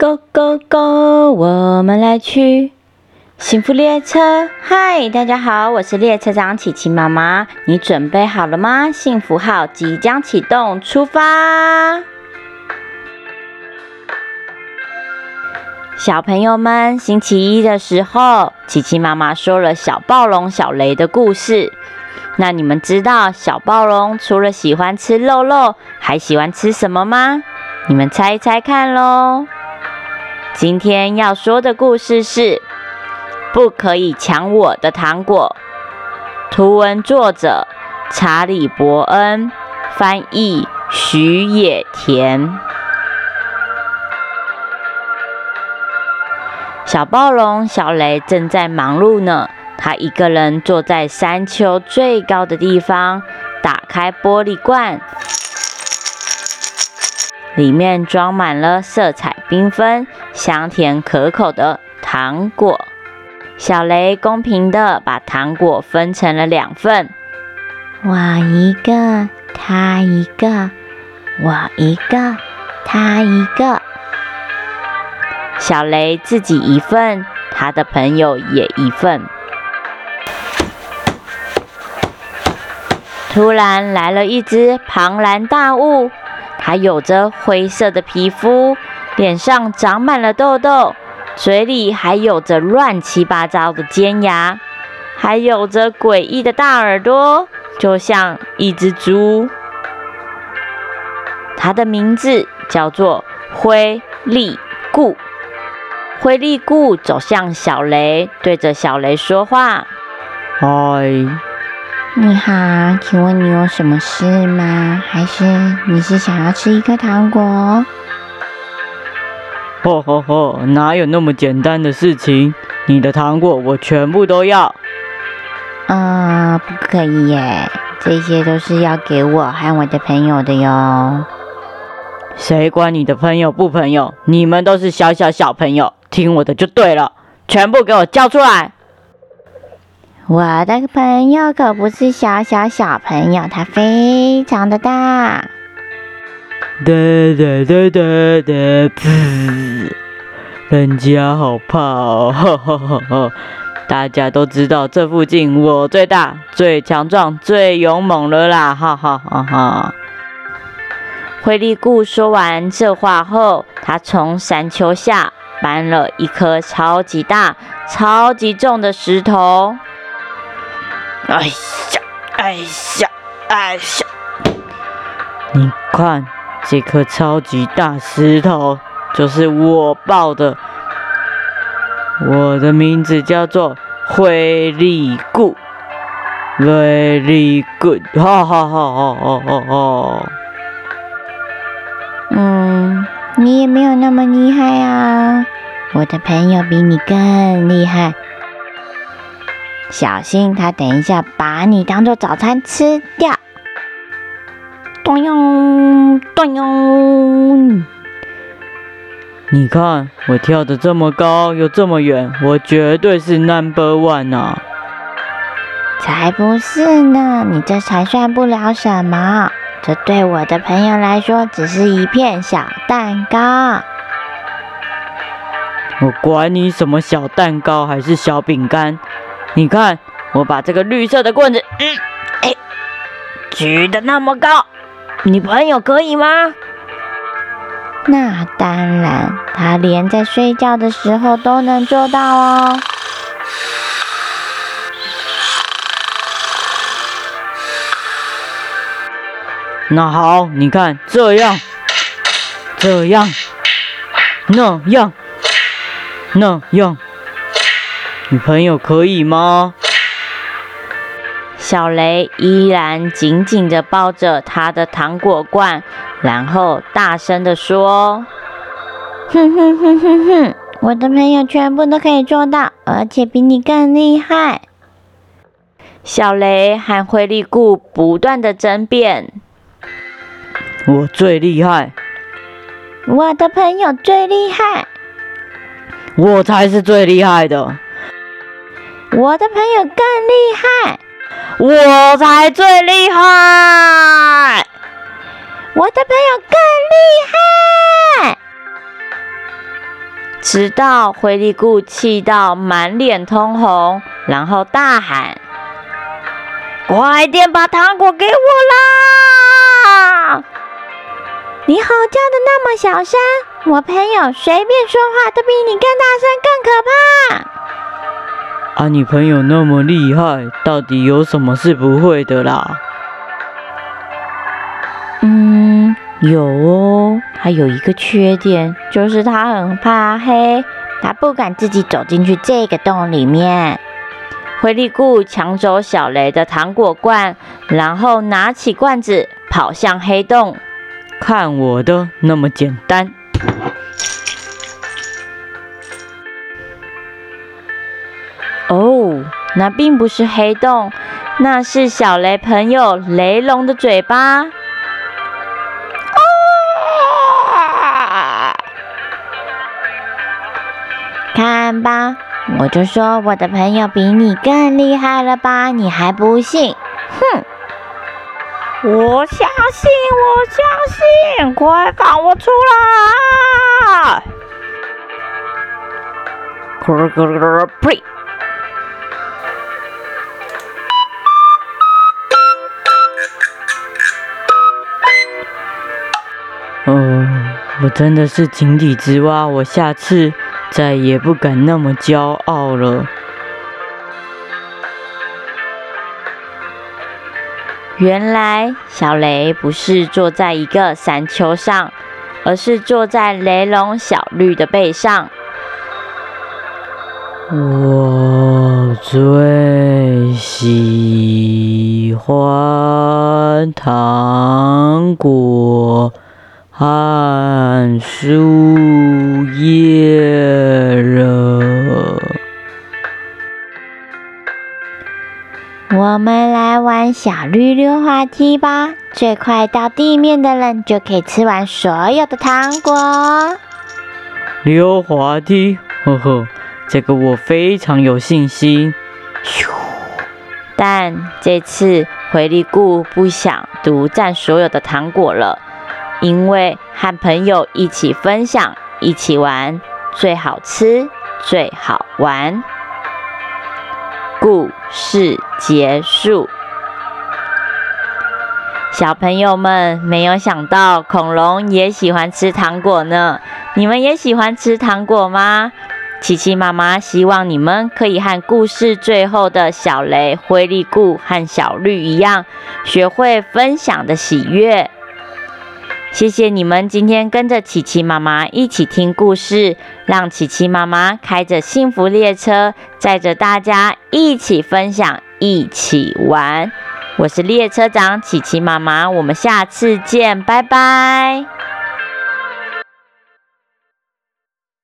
Go go go！我们来去幸福列车。嗨，大家好，我是列车长琪琪妈妈。你准备好了吗？幸福号即将启动，出发！小朋友们，星期一的时候，琪琪妈妈说了小暴龙小雷的故事。那你们知道小暴龙除了喜欢吃肉肉，还喜欢吃什么吗？你们猜一猜看喽！今天要说的故事是：不可以抢我的糖果。图文作者：查理·伯恩，翻译：徐野田。小暴龙小雷正在忙碌呢，他一个人坐在山丘最高的地方，打开玻璃罐。里面装满了色彩缤纷、香甜可口的糖果。小雷公平的把糖果分成了两份，我一个，他一个，我一个，他一个。小雷自己一份，他的朋友也一份。突然来了一只庞然大物。它有着灰色的皮肤，脸上长满了痘痘，嘴里还有着乱七八糟的尖牙，还有着诡异的大耳朵，就像一只猪。它的名字叫做灰利固。灰利固走向小雷，对着小雷说话：“嗨。”你好，请问你有什么事吗？还是你是想要吃一颗糖果？吼吼吼！哪有那么简单的事情？你的糖果我全部都要。啊，不可以耶！这些都是要给我和我的朋友的哟。谁管你的朋友不朋友？你们都是小小小朋友，听我的就对了。全部给我交出来！我的朋友可不是小小小朋友，他非常的大。哒哒哒哒哒，噗！人家好怕哦，哈哈哈哈！大家都知道这附近我最大、最强壮、最勇猛了啦，哈哈哈哈！灰利固说完这话后，他从山丘下搬了一颗超级大、超级重的石头。哎呀，哎呀，哎呀！你看，这颗超级大石头就是我抱的。我的名字叫做灰利固，Very good！哈哈哈哈哈哈哈！嗯，你也没有那么厉害啊，我的朋友比你更厉害。小心，他等一下把你当做早餐吃掉！咚哟，咚哟！你看我跳的这么高又这么远，我绝对是 number one 啊！才不是呢，你这才算不了什么，这对我的朋友来说只是一片小蛋糕。我管你什么小蛋糕还是小饼干！你看，我把这个绿色的棍子，嗯，哎，举得那么高，你朋友可以吗？那当然，他连在睡觉的时候都能做到哦。那好，你看这样，这样，那样，那样。女朋友可以吗？小雷依然紧紧地抱着他的糖果罐，然后大声地说：“哼哼哼哼哼，我的朋友全部都可以做到，而且比你更厉害。”小雷和灰力固不断的争辩：“我最厉害，我的朋友最厉害，我才是最厉害的。”我的朋友更厉害，我才最厉害。我的朋友更厉害，直到灰利顾气到满脸通红，然后大喊：“快点把糖果给我啦！”你吼叫的那么小声，我朋友随便说话都比你更大声，更可怕。啊，你朋友那么厉害，到底有什么是不会的啦？嗯，有哦，他有一个缺点，就是他很怕黑，他不敢自己走进去这个洞里面。灰力固抢走小雷的糖果罐，然后拿起罐子跑向黑洞。看我的，那么简单！那并不是黑洞，那是小雷朋友雷龙的嘴巴。看吧，我就说我的朋友比你更厉害了吧？你还不信？哼！我相信，我相信，快放我出来！咯咯咯咯呸！我真的是井底之蛙，我下次再也不敢那么骄傲了。原来小雷不是坐在一个山丘上，而是坐在雷龙小绿的背上。我最喜欢糖果和树叶了。我们来玩小绿溜滑梯吧！最快到地面的人就可以吃完所有的糖果。溜滑梯，呵呵，这个我非常有信心。咻！但这次回力顾不想独占所有的糖果了，因为和朋友一起分享、一起玩最好吃、最好玩。故事结束。小朋友们没有想到恐龙也喜欢吃糖果呢。你们也喜欢吃糖果吗？琪琪妈妈希望你们可以和故事最后的小雷、灰利顾和小绿一样，学会分享的喜悦。谢谢你们今天跟着琪琪妈妈一起听故事，让琪琪妈妈开着幸福列车，载着大家一起分享，一起玩。我是列车长琪琪妈妈，我们下次见，拜拜。